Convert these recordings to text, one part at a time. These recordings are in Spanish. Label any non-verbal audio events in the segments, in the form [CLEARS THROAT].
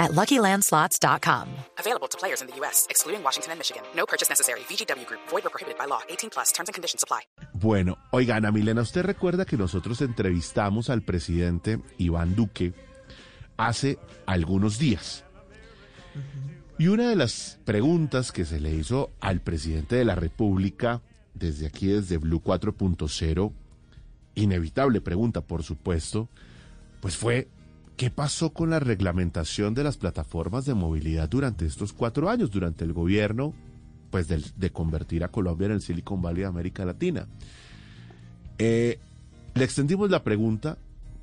at LuckyLandSlots.com. Available to players in the U.S., excluding Washington and Michigan. No purchase necessary. VGW Group. Void or prohibited by law. 18 plus. Terms and conditions apply. Bueno, oiga, Ana Milena, usted recuerda que nosotros entrevistamos al presidente Iván Duque hace algunos días. Y una de las preguntas que se le hizo al presidente de la República desde aquí, desde Blue 4.0, inevitable pregunta, por supuesto, pues fue, ¿qué pasó con la reglamentación de las plataformas de movilidad durante estos cuatro años, durante el gobierno pues, de, convertir a Colombia en el Silicon Valley de América Latina? Eh, le extendimos la pregunta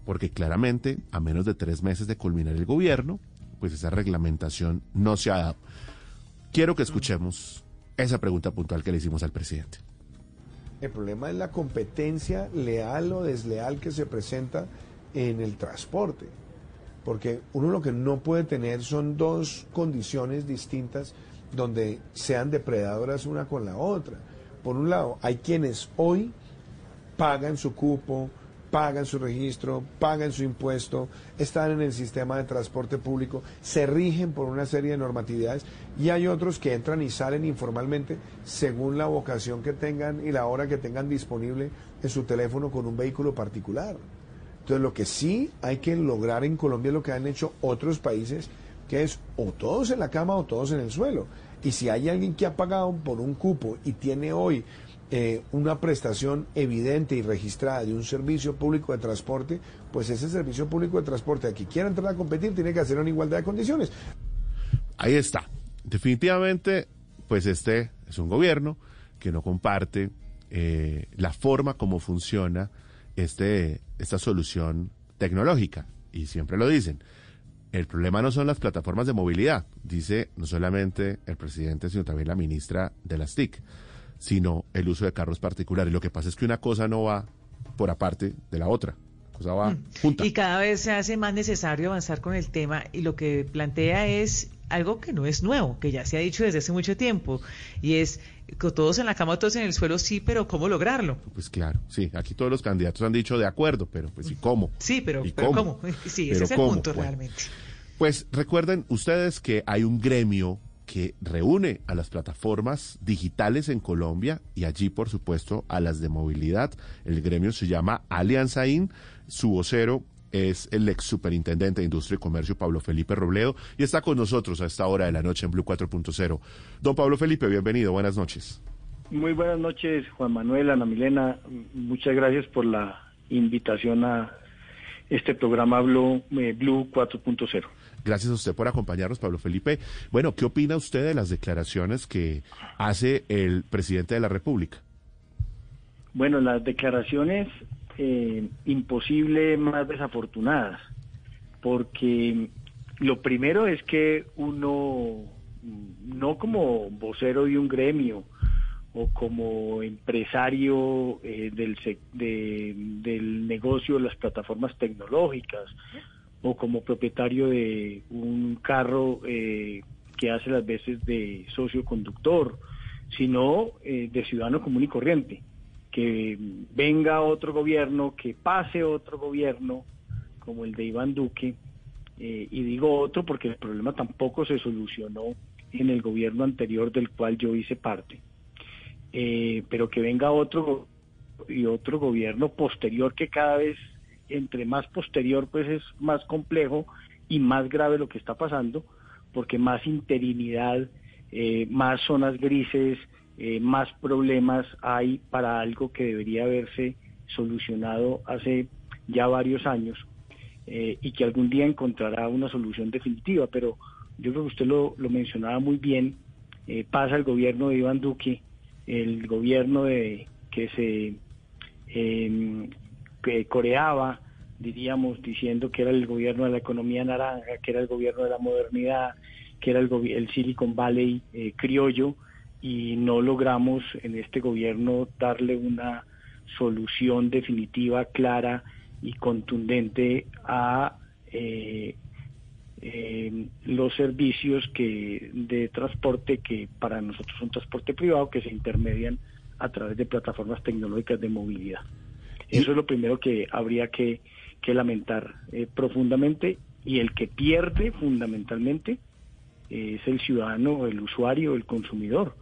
porque claramente, a menos de tres meses de culminar el gobierno, pues esa reglamentación no se ha dado. Quiero que escuchemos esa pregunta puntual que le hicimos al presidente. El problema es la competencia leal o desleal que se presenta en el transporte. Porque uno lo que no puede tener son dos condiciones distintas donde sean depredadoras una con la otra. Por un lado, hay quienes hoy pagan su cupo, pagan su registro, pagan su impuesto, están en el sistema de transporte público, se rigen por una serie de normatividades y hay otros que entran y salen informalmente según la vocación que tengan y la hora que tengan disponible en su teléfono con un vehículo particular. Entonces lo que sí hay que lograr en Colombia es lo que han hecho otros países, que es o todos en la cama o todos en el suelo. Y si hay alguien que ha pagado por un cupo y tiene hoy eh, una prestación evidente y registrada de un servicio público de transporte, pues ese servicio público de transporte, a quien quiera entrar a competir, tiene que hacerlo en igualdad de condiciones. Ahí está. Definitivamente, pues este es un gobierno que no comparte eh, la forma como funciona este, esta solución tecnológica. Y siempre lo dicen. El problema no son las plataformas de movilidad, dice no solamente el presidente, sino también la ministra de las TIC sino el uso de carros particulares. Lo que pasa es que una cosa no va por aparte de la otra. La cosa va junta. Y cada vez se hace más necesario avanzar con el tema y lo que plantea es algo que no es nuevo, que ya se ha dicho desde hace mucho tiempo, y es que todos en la cama, todos en el suelo, sí, pero ¿cómo lograrlo? Pues claro, sí, aquí todos los candidatos han dicho de acuerdo, pero pues ¿y cómo? Sí, pero, pero cómo? [LAUGHS] Sí, ese es el punto realmente. Pues recuerden ustedes que hay un gremio que reúne a las plataformas digitales en Colombia y allí, por supuesto, a las de movilidad. El gremio se llama Alianza IN. Su vocero es el ex superintendente de Industria y Comercio, Pablo Felipe Robledo, y está con nosotros a esta hora de la noche en Blue 4.0. Don Pablo Felipe, bienvenido, buenas noches. Muy buenas noches, Juan Manuel, Ana Milena. Muchas gracias por la invitación a este programa Blue, eh, Blue 4.0. Gracias a usted por acompañarnos, Pablo Felipe. Bueno, ¿qué opina usted de las declaraciones que hace el presidente de la República? Bueno, las declaraciones eh, imposible más desafortunadas, porque lo primero es que uno, no como vocero de un gremio o como empresario eh, del, de, del negocio de las plataformas tecnológicas, o como propietario de un carro eh, que hace las veces de socio conductor, sino eh, de ciudadano común y corriente. Que venga otro gobierno, que pase otro gobierno, como el de Iván Duque, eh, y digo otro porque el problema tampoco se solucionó en el gobierno anterior del cual yo hice parte, pero que venga otro y otro gobierno posterior que cada vez entre más posterior pues es más complejo y más grave lo que está pasando, porque más interinidad, eh, más zonas grises, eh, más problemas hay para algo que debería haberse solucionado hace ya varios años eh, y que algún día encontrará una solución definitiva. Pero yo creo que usted lo, lo mencionaba muy bien, pasa el gobierno de Iván Duque, el gobierno de que se que coreaba, diríamos, diciendo que era el gobierno de la economía naranja, que era el gobierno de la modernidad, que era el, el Silicon Valley eh, criollo, y no logramos en este gobierno darle una solución definitiva, clara y contundente a eh, eh, los servicios que de transporte que para nosotros son transporte privado que se intermedian a través de plataformas tecnológicas de movilidad. Eso es lo primero que habría que, lamentar eh, profundamente y el que pierde fundamentalmente es el ciudadano, el usuario, el consumidor,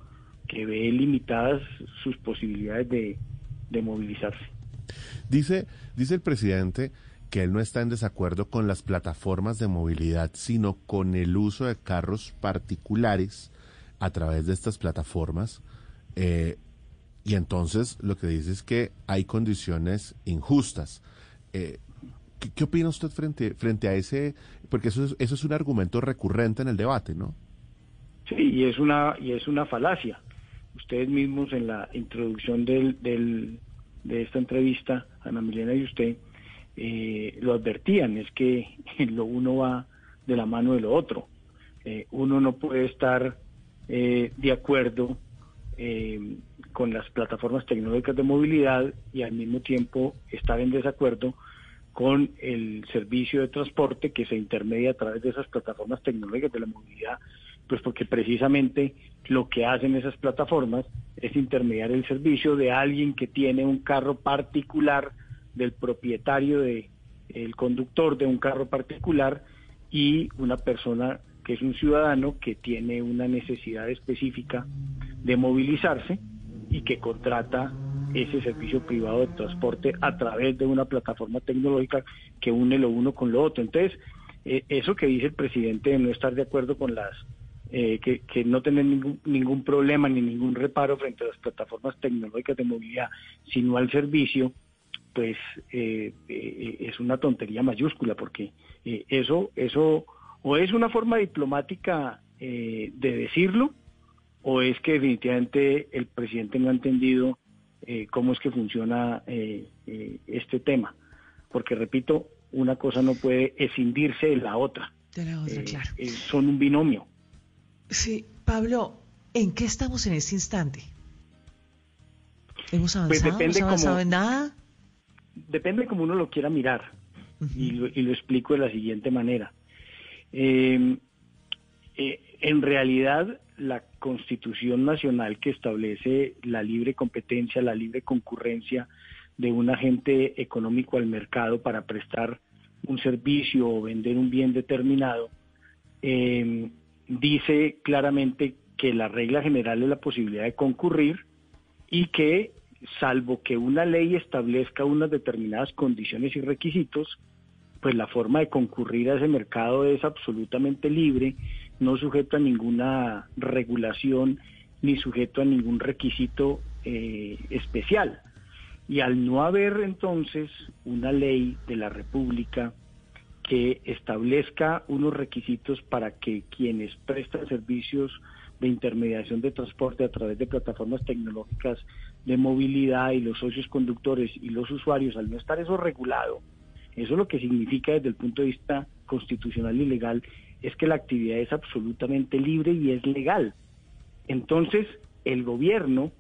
que ve limitadas sus posibilidades de, de movilizarse. Dice, dice el presidente que él no está en desacuerdo con las plataformas de movilidad, sino con el uso de carros particulares a través de estas plataformas. Eh, y entonces lo que dice es que hay condiciones injustas. Eh, ¿qué, opina usted frente, frente a ese? Porque eso es, eso es un argumento recurrente en el debate, ¿no? Sí, y es una, y es una falacia. Ustedes mismos en la introducción del, del, de esta entrevista, Ana Milena y usted, eh, lo advertían, es que [LAUGHS] lo uno va de la mano de lo otro. Eh, uno no puede estar eh, de acuerdo con las plataformas tecnológicas de movilidad y al mismo tiempo estar en desacuerdo con el servicio de transporte que se intermedia a través de esas plataformas tecnológicas de la movilidad, pues porque precisamente lo que hacen esas plataformas es intermediar el servicio de alguien que tiene un carro particular del propietario de el conductor de un carro particular y una persona que es un ciudadano que tiene una necesidad específica de movilizarse y que contrata ese servicio privado de transporte a través de una plataforma tecnológica que une lo uno con lo otro. Entonces, eh, eso que dice el presidente de no estar de acuerdo con las, eh, que, que, no tener ningún, ningún problema ni ningún reparo frente a las plataformas tecnológicas de movilidad, sino al servicio, pues eh, eh, es una tontería mayúscula, porque eh, eso, eso o es una forma diplomática de decirlo, o es que definitivamente el presidente no ha entendido cómo es que funciona este tema. Porque, repito, una cosa no puede escindirse de la otra. De la otra, claro. son un binomio. Sí, Pablo, ¿en qué estamos en este instante? ¿Hemos pues avanzado? depende ¿Hemos avanzado en nada? depende como uno lo quiera mirar y, lo, y, lo, explico de la siguiente manera. Eh, eh, en realidad, la Constitución Nacional que establece la libre competencia, la libre concurrencia de un agente económico al mercado para prestar un servicio o vender un bien determinado, eh, dice claramente que la regla general es la posibilidad de concurrir y que salvo que una ley establezca unas determinadas condiciones y requisitos, pues la forma de concurrir a ese mercado es absolutamente libre, no sujeto a ninguna regulación ni sujeto a ningún requisito eh, especial. Y al no haber entonces una ley de la República que establezca unos requisitos para que quienes prestan servicios de intermediación de transporte a través de plataformas tecnológicas de movilidad y los socios conductores y los usuarios, al no estar eso regulado, eso lo que significa desde el punto de vista constitucional y legal es que la actividad es absolutamente libre y es legal. Entonces, el gobierno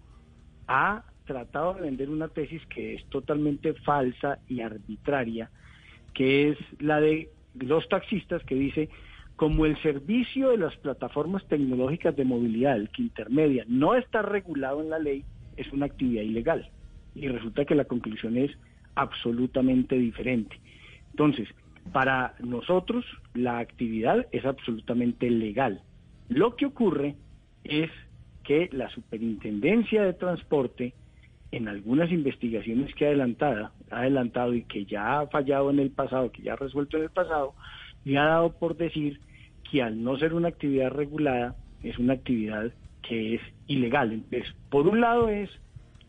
ha tratado de vender una tesis que es totalmente falsa y arbitraria, que es la de los taxistas que dice como el servicio de las plataformas tecnológicas de movilidad, el que intermedia, no está regulado en la ley, es una actividad ilegal. Y resulta que la conclusión es absolutamente diferente. Entonces, para nosotros la actividad es absolutamente legal. Lo que ocurre es que la Superintendencia de Transporte, en algunas investigaciones que ha adelantado, ha adelantado y que ya ha fallado en el pasado, que ya ha resuelto en el pasado, le ha dado por decir que al no ser una actividad regulada, es una actividad que es ilegal. Entonces, por un lado es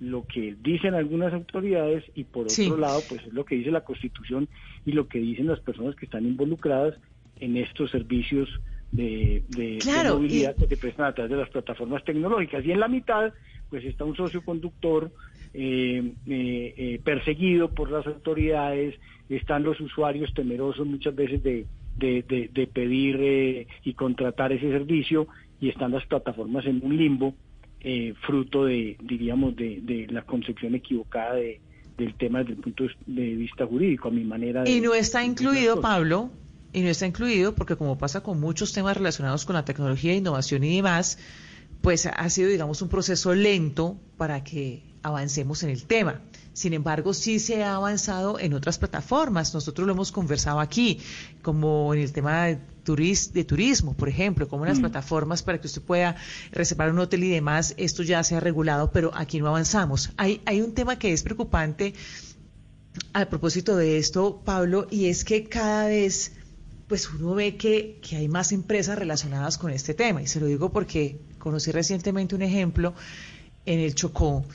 lo que dicen algunas autoridades y por otro lado, pues es lo que dice la Constitución y lo que dicen las personas que están involucradas en estos servicios de, movilidad que se prestan a través de las plataformas tecnológicas. Y en la mitad, pues está un socio conductor eh, eh, eh, perseguido por las autoridades, están los usuarios temerosos muchas veces de, de, pedir y contratar ese servicio y están las plataformas en un limbo eh, fruto de, diríamos, de, de la concepción equivocada de, del tema desde el punto de vista jurídico, a mi manera de... Y no está incluido, Pablo, y no está incluido porque como pasa con muchos temas relacionados con la tecnología, innovación y demás, pues ha sido, digamos, un proceso lento para que avancemos en el tema. Sin embargo, sí se ha avanzado en otras plataformas. Nosotros lo hemos conversado aquí, como en el tema de, de turismo, por ejemplo, como en las mm. plataformas para que usted pueda reservar un hotel y demás. Esto ya se ha regulado, pero aquí no avanzamos. Hay, hay un tema que es preocupante a propósito de esto, Pablo, y es que cada vez pues uno ve que, que, hay más empresas relacionadas con este tema. Y se lo digo porque conocí recientemente un ejemplo en el Chocó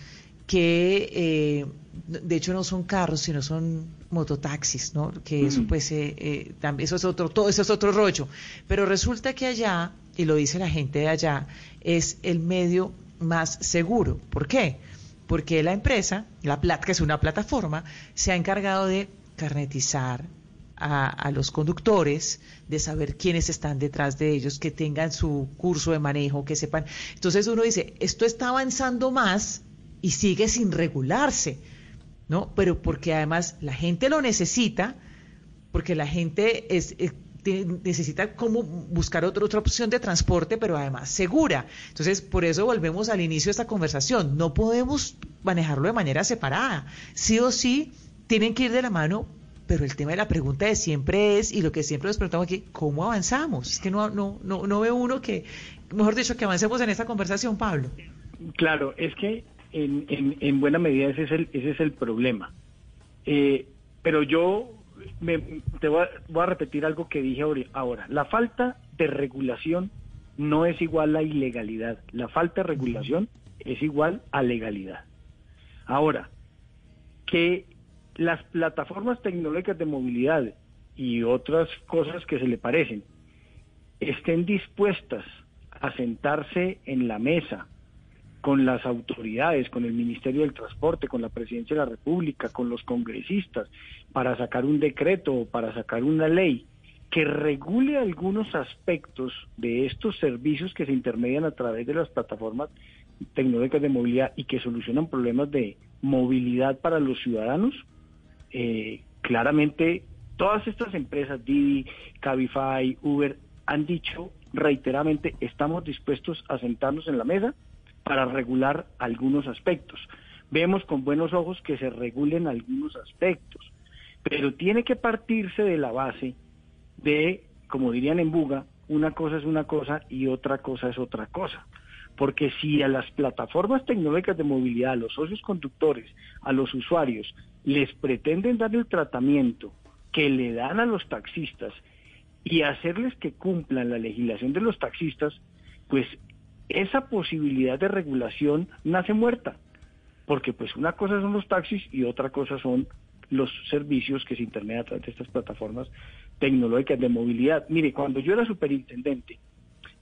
que eh, de hecho no son carros, sino son mototaxis, ¿no? Que eso mm. pues eh, eh, también eso es otro todo eso es otro rollo, pero resulta que allá y lo dice la gente de allá es el medio más seguro. ¿Por qué? Porque la empresa, la plata que es una plataforma, se ha encargado de carnetizar, a, los conductores, de saber quiénes están detrás de ellos, que tengan su curso de manejo, que sepan. Entonces uno dice, esto está avanzando más y sigue sin regularse, ¿no? Pero porque además la gente lo necesita, porque la gente es, eh, necesita como buscar otra, otra opción de transporte, pero además segura. Entonces, por eso volvemos al inicio de esta conversación. No podemos manejarlo de manera separada. Sí o sí, tienen que ir de la mano pero el tema de la pregunta de siempre es, y lo que siempre nos preguntamos aquí, ¿cómo avanzamos? Es que no, no, no, no veo uno que, mejor dicho, que avancemos en esta conversación, Pablo. Claro, es que en, en, en buena medida ese es el, ese es el problema. Eh, pero yo me, te voy a, voy a, repetir algo que dije ahora. La falta de regulación no es igual a ilegalidad. La falta de regulación es igual a legalidad. Ahora, que las plataformas tecnológicas de movilidad y otras cosas que se le parecen estén dispuestas a sentarse en la mesa con las autoridades, con el Ministerio del Transporte, con la Presidencia de la República, con los congresistas, para sacar un decreto o para sacar una ley que regule algunos aspectos de estos servicios que se intermedian a través de las plataformas tecnológicas de movilidad y que solucionan problemas de movilidad para los ciudadanos, eh, claramente todas estas empresas, Didi, Cabify, Uber, han dicho reiteradamente, estamos dispuestos a sentarnos en la mesa para regular algunos aspectos. Vemos con buenos ojos que se regulen algunos aspectos, pero tiene que partirse de la base de, como dirían en Buga, una cosa es una cosa y otra cosa es otra cosa. Porque si a las plataformas tecnológicas de movilidad, a los socios conductores, a los usuarios, les pretenden dar el tratamiento que le dan a los taxistas y hacerles que cumplan la legislación de los taxistas, pues esa posibilidad de regulación nace muerta, porque pues una cosa son los taxis y otra cosa son los servicios que se intermedian a través de estas plataformas tecnológicas de movilidad. Mire, cuando yo era superintendente,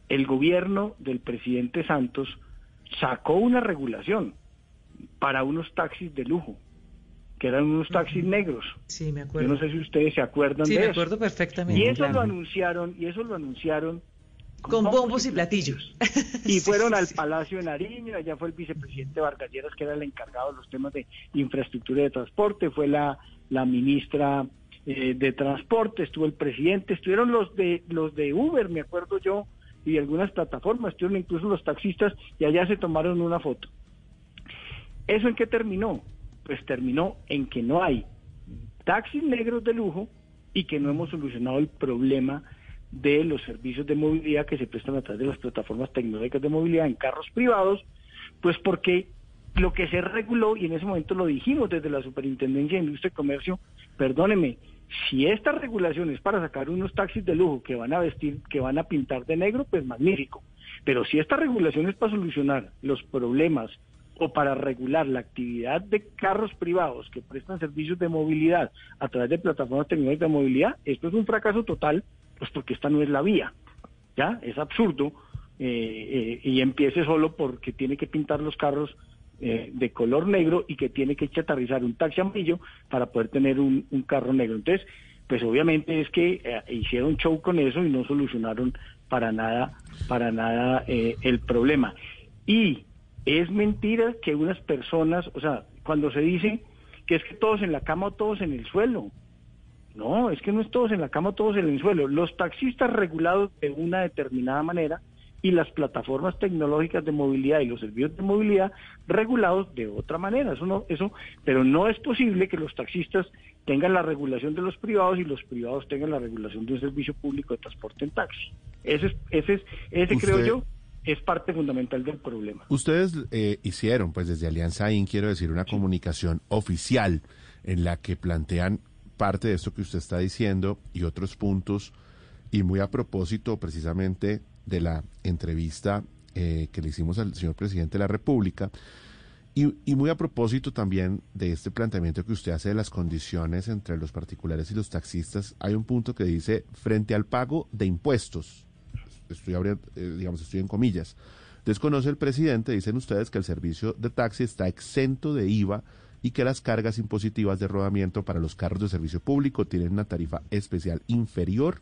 el gobierno del presidente Santos sacó una regulación para unos taxis de lujo, que eran unos taxis negros. Sí, me acuerdo. Yo no sé si ustedes se acuerdan de eso. Sí, me acuerdo perfectamente. Y eso lo anunciaron, y eso lo anunciaron con, bombos, y platillos. [LAUGHS] Y fueron al Palacio de Nariño, allá fue el vicepresidente Vargas Lleras, que era el encargado de los temas de infraestructura y de transporte, fue la, la ministra eh, de Transporte, estuvo el presidente, estuvieron los de los de Uber, me acuerdo yo, y algunas plataformas, estuvieron incluso los taxistas, y allá se tomaron una foto. ¿Eso en qué terminó? Pues terminó en que no hay taxis negros de lujo y que no hemos solucionado el problema de los servicios de movilidad que se prestan a través de las plataformas tecnológicas de movilidad en carros privados, pues porque lo que se reguló, y en ese momento lo dijimos desde la Superintendencia de Industria y Comercio, perdóneme, si esta regulación es para sacar unos taxis de lujo que van a vestir, que van a pintar de negro, pues magnífico. Pero si esta regulación es para solucionar los problemas o para regular la actividad de carros privados que prestan servicios de movilidad a través de plataformas tecnológicas de movilidad, esto es un fracaso total pues porque esta no es la vía, ¿ya? Es absurdo eh, eh, y empiece solo porque tiene que pintar los carros eh, de color negro y que tiene que chatarrizar un taxi amarillo para poder tener un, carro negro. Entonces, pues obviamente es que hicieron show con eso y no solucionaron para nada, para nada el problema. Y Es mentira que unas personas, o sea, cuando se dice que es que todos en la cama o todos en el suelo. No, es que no es todos en la cama todos en el suelo. Los taxistas regulados de una determinada manera y las plataformas tecnológicas de movilidad y los servicios de movilidad regulados de otra manera. Eso no, eso, pero no es posible que los taxistas tengan la regulación de los privados y los privados tengan la regulación de un servicio público de transporte en taxi. Ese es, ese es, ese creo yo es parte fundamental del problema. Ustedes eh, hicieron, pues desde Alianza IN, quiero decir, una comunicación oficial en la que plantean parte de esto que usted está diciendo y otros puntos, y muy a propósito precisamente de la entrevista eh, que le hicimos al señor presidente de la República, y, muy a propósito también de este planteamiento que usted hace de las condiciones entre los particulares y los taxistas, hay un punto que dice, frente al pago de impuestos, estoy abriendo, eh, digamos, estoy en comillas. Desconoce el presidente, dicen ustedes que el servicio de taxi está exento de IVA y que las cargas impositivas de rodamiento para los carros de servicio público tienen una tarifa especial inferior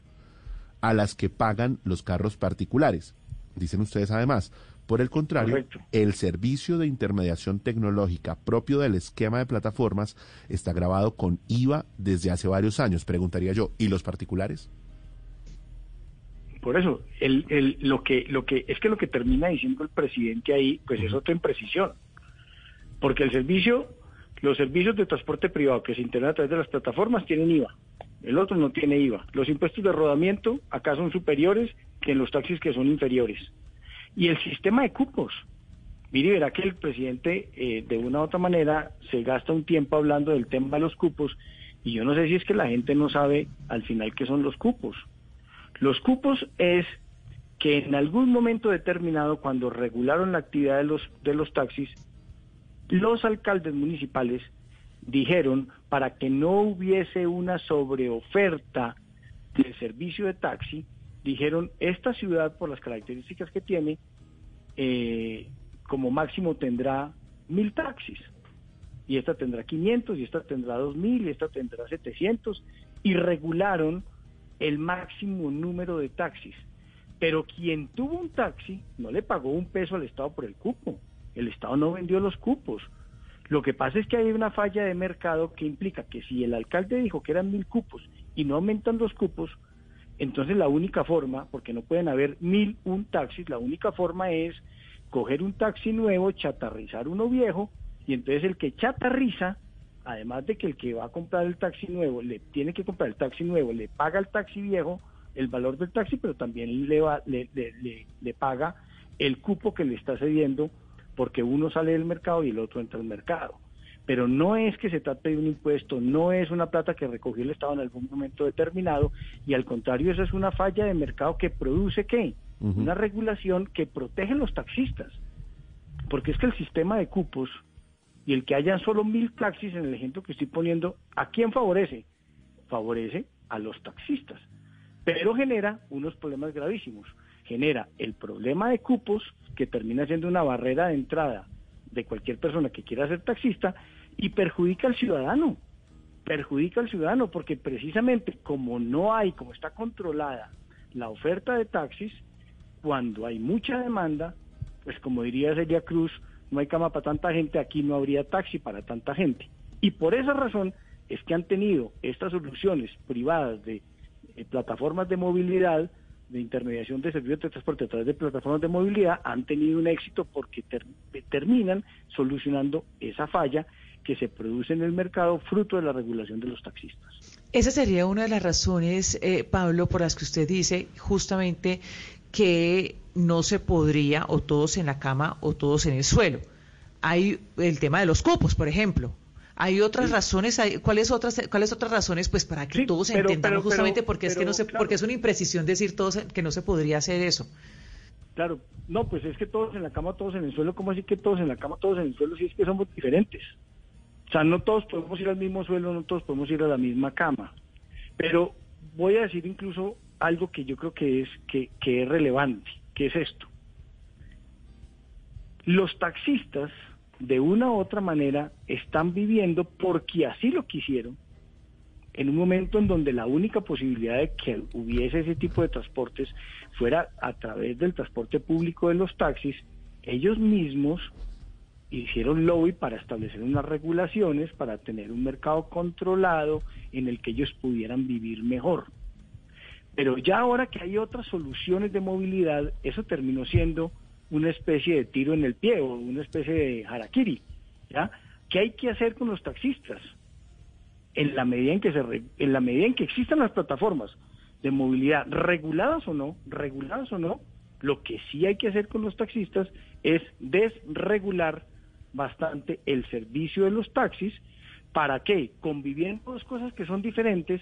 a las que pagan los carros particulares. Dicen ustedes además, por el contrario, Correcto. el servicio de intermediación tecnológica propio del esquema de plataformas está grabado con IVA desde hace varios años. Preguntaría yo, ¿y los particulares? Por eso, el, el, lo que, lo que, es que lo que termina diciendo el presidente ahí, pues es otra imprecisión. Porque el servicio, los servicios de transporte privado que se integran a través de las plataformas tienen IVA. El otro no tiene IVA. Los impuestos de rodamiento acá son superiores que en los taxis que son inferiores. Y el sistema de cupos. Mire, verá que el presidente eh, de una u otra manera se gasta un tiempo hablando del tema de los cupos y yo no sé si es que la gente no sabe al final qué son los cupos. Los cupos es que en algún momento determinado, cuando regularon la actividad de los, de los taxis, los alcaldes municipales dijeron para que no hubiese una sobreoferta del servicio de taxi, dijeron esta ciudad por las características que tiene, eh, como máximo tendrá mil taxis y esta tendrá 500 y esta tendrá 2000 y esta tendrá 700 y regularon el máximo número de taxis. Pero quien tuvo un taxi no le pagó un peso al Estado por el cupo. El Estado no vendió los cupos. Lo que pasa es que hay una falla de mercado que implica que si el alcalde dijo que eran mil cupos y no aumentan los cupos, entonces la única forma, porque no pueden haber mil un taxis, la única forma es coger un taxi nuevo, chatarrizar uno viejo, y entonces el que chatarriza además de que el que va a comprar el taxi nuevo le tiene que comprar el taxi nuevo, le paga el taxi viejo el valor del taxi, pero también le, va, le, paga el cupo que le está cediendo porque uno sale del mercado y el otro entra al mercado. Pero no es que se trate de un impuesto, no es una plata que recogió el Estado en algún momento determinado, y al contrario, esa es una falla de mercado que produce qué? Uh -huh. Una regulación que protege a los taxistas. Porque es que el sistema de cupos y el que hayan solo mil taxis en el ejemplo que estoy poniendo, ¿a quién favorece? Favorece a los taxistas, pero genera unos problemas gravísimos. Genera el problema de cupos, que termina siendo una barrera de entrada de cualquier persona que quiera ser taxista, y perjudica al ciudadano. Perjudica al ciudadano porque precisamente como no hay, como está controlada la oferta de taxis, cuando hay mucha demanda, pues como diría Celia Cruz, no hay cama para tanta gente, aquí no habría taxi para tanta gente. Y por esa razón es que han tenido estas soluciones privadas de eh, plataformas de movilidad, de intermediación de servicios de transporte a través de plataformas de movilidad, han tenido un éxito porque ter terminan solucionando esa falla que se produce en el mercado fruto de la regulación de los taxistas. Esa sería una de las razones, eh, Pablo, por las que usted dice justamente que no se podría o todos en la cama o todos en el suelo. Hay el tema de los cupos, por ejemplo. Hay otras sí. razones, hay, ¿cuáles otras cuáles otras razones pues para que sí, todos pero, entendamos pero, justamente pero, porque es que no se claro. porque es una imprecisión decir todos que no se podría hacer eso? Claro, no, pues es que todos en la cama, todos en el suelo, ¿cómo así que todos en la cama, todos en el suelo? Si es que somos diferentes. O sea, no todos podemos ir al mismo suelo, no todos podemos ir a la misma cama. Pero voy a decir incluso algo que yo creo que es que, que es relevante, que es esto. Los taxistas, de una u otra manera, están viviendo porque así lo quisieron, en un momento en donde la única posibilidad de que hubiese ese tipo de transportes fuera a través del transporte público de los taxis, ellos mismos hicieron lobby para establecer unas regulaciones, para tener un mercado controlado en el que ellos pudieran vivir mejor. Pero ya ahora que hay otras soluciones de movilidad, eso terminó siendo una especie de tiro en el pie o una especie de harakiri. ¿ya? ¿Qué hay que hacer con los taxistas? En la medida en que se en la medida en que existan las plataformas de movilidad reguladas o no, reguladas o no, lo que sí hay que hacer con los taxistas es desregular bastante el servicio de los taxis para que, conviviendo dos cosas que son diferentes,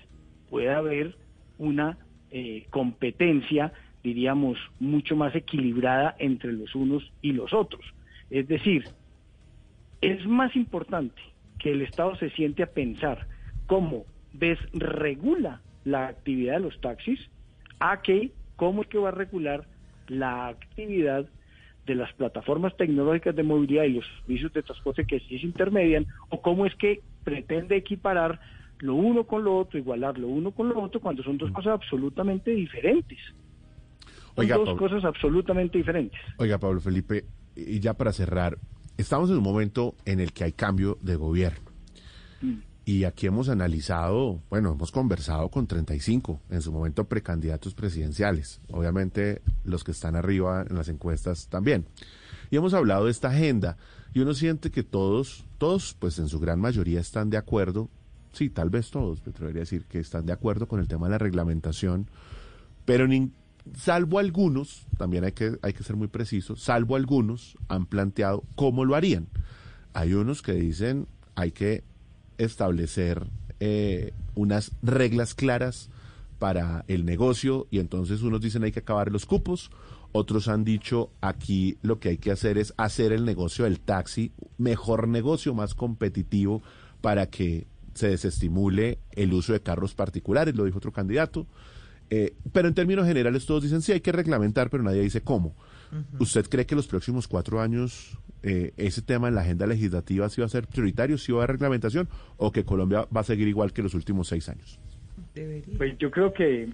pueda haber una eh, competencia, diríamos, mucho más equilibrada entre los unos y los otros. Es decir, es más importante que el Estado se siente a pensar cómo desregula la actividad de los taxis a que cómo es que va a regular la actividad de las plataformas tecnológicas de movilidad y los servicios de transporte que sí se intermedian, o cómo es que pretende equiparar lo uno con lo otro, igualar lo uno con lo otro, cuando son dos mm. cosas absolutamente diferentes. Son dos cosas absolutamente diferentes. Oiga, Pablo Felipe, y ya para cerrar, estamos en un momento en el que hay cambio de gobierno. Mm. Y aquí hemos analizado, bueno, hemos conversado con 35, en su momento precandidatos presidenciales, obviamente los que están arriba en las encuestas también. Y hemos hablado de esta agenda y uno siente que todos, todos, pues en su gran mayoría están de acuerdo, sí, tal vez todos, me atrevería a decir que están de acuerdo con el tema de la reglamentación, pero salvo algunos, también hay que, hay que ser muy precisos, salvo algunos han planteado cómo lo harían. Hay unos que dicen hay que establecer eh, unas reglas claras para el negocio y entonces unos dicen hay que acabar los cupos, otros han dicho aquí lo que hay que hacer es hacer el negocio del taxi mejor negocio, más competitivo para que se desestimule el uso de carros particulares, lo dijo otro candidato. Eh, pero en términos generales todos dicen sí hay que reglamentar, pero nadie dice cómo. ¿Usted cree que los próximos cuatro años eh, ese tema en la agenda legislativa sí va a ser prioritario, si va a haber reglamentación o que Colombia va a seguir igual que los últimos seis años? Pues yo creo que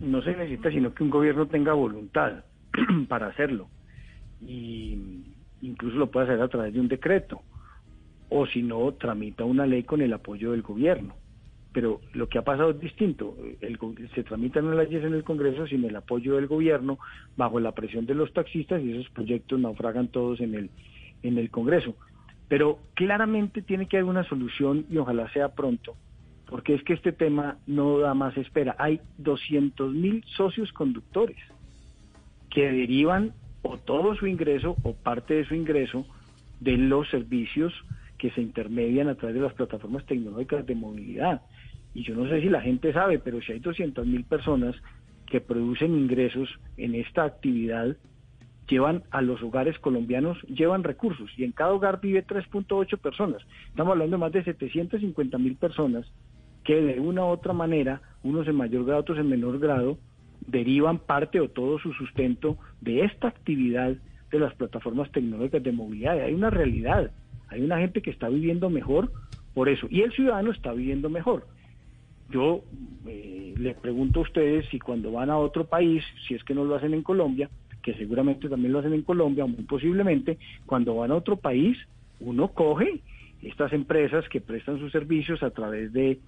no se necesita sino que un gobierno tenga voluntad [CLEARS THROAT] para hacerlo y incluso lo puede hacer a través de un decreto o si no tramita una ley con el apoyo del gobierno pero lo que ha pasado es distinto. El, se tramitan las leyes en el Congreso sin el apoyo del gobierno, bajo la presión de los taxistas y esos proyectos naufragan todos en el, en el Congreso. Pero claramente tiene que haber una solución y ojalá sea pronto, porque es que este tema no da más espera. Hay 200 mil socios conductores que derivan o todo su ingreso o parte de su ingreso de los servicios que se intermedian a través de las plataformas tecnológicas de movilidad. Y yo no sé si la gente sabe, pero si hay 200 mil personas que producen ingresos en esta actividad, llevan a los hogares colombianos, llevan recursos y en cada hogar vive 3.8 personas. Estamos hablando de más de 750 mil personas que de una u otra manera, unos en mayor grado, otros en menor grado, derivan parte o todo su sustento de esta actividad de las plataformas tecnológicas de movilidad. Hay una realidad, hay una gente que está viviendo mejor por eso y el ciudadano está viviendo mejor. Yo eh, les pregunto a ustedes si cuando van a otro país, si es que no lo hacen en Colombia, que seguramente también lo hacen en Colombia, muy posiblemente, cuando van a otro país, uno coge estas empresas que prestan sus servicios a través de,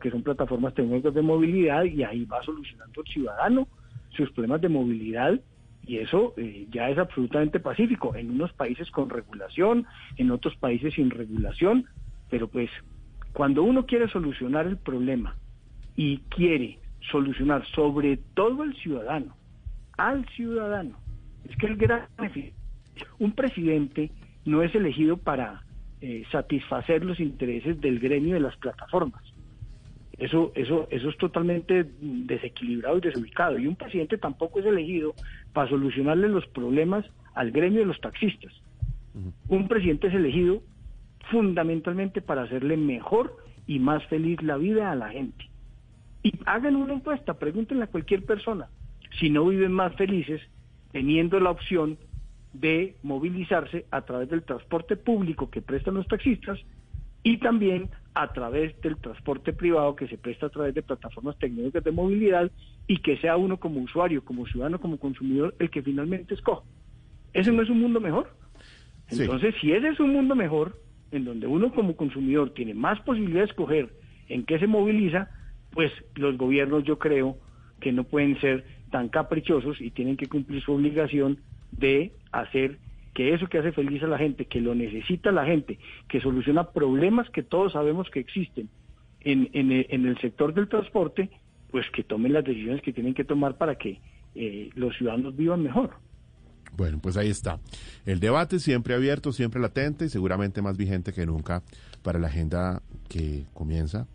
que son plataformas tecnológicas de movilidad y ahí va solucionando el ciudadano sus problemas de movilidad y eso eh, ya es absolutamente pacífico. En unos países con regulación, en otros países sin regulación, pero pues cuando uno quiere solucionar el problema y quiere solucionar sobre todo el ciudadano, al ciudadano, es que el gran un presidente no es elegido para eh, satisfacer los intereses del gremio de las plataformas. Eso, eso, eso es totalmente desequilibrado y desubicado. Y un presidente tampoco es elegido para solucionarle los problemas al gremio de los taxistas. Un presidente es elegido fundamentalmente para hacerle mejor y más feliz la vida a la gente. Y hagan una encuesta, pregúntenle a cualquier persona si no viven más felices teniendo la opción de movilizarse a través del transporte público que prestan los taxistas y también a través del transporte privado que se presta a través de plataformas tecnológicas de movilidad y que sea uno como usuario, como ciudadano, como consumidor el que finalmente escoja. ¿Ese no es un mundo mejor? Sí. Entonces, si ese es un mundo mejor, en donde uno como consumidor tiene más posibilidad de escoger en qué se moviliza, pues los gobiernos yo creo que no pueden ser tan caprichosos y tienen que cumplir su obligación de hacer que eso que hace feliz a la gente, que lo necesita la gente, que soluciona problemas que todos sabemos que existen en, en, el, en el sector del transporte, pues que tomen las decisiones que tienen que tomar para que eh, los ciudadanos vivan mejor. Bueno, pues ahí está. El debate siempre abierto, siempre latente y seguramente más vigente que nunca para la agenda que comienza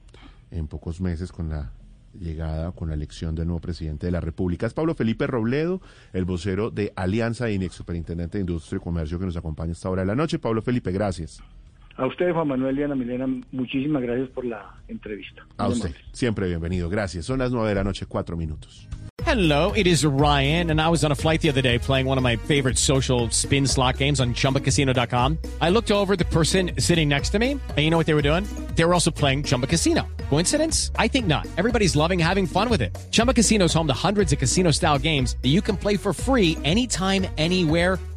en pocos meses con la llegada, con la elección del nuevo presidente de la República. Es Pablo Felipe Robledo, el vocero de Alianza y ex superintendente de Industria y Comercio que nos acompaña esta hora de la noche. Pablo Felipe, gracias. A usted, Juan Manuel y Ana Milena, muchísimas gracias por la entrevista. A usted, siempre bienvenido. Gracias. Son las nueve de la noche, cuatro minutos. Hello, it is Ryan, and I was on a flight the other day playing one of my favorite social spin slot games on chumbacasino.com. I looked over at the person sitting next to me, and you know what they were doing? They were also playing Chumba Casino. Coincidence? I think not. Everybody's loving having fun with it. Chumba Casino is home to hundreds of casino style games that you can play for free anytime, anywhere,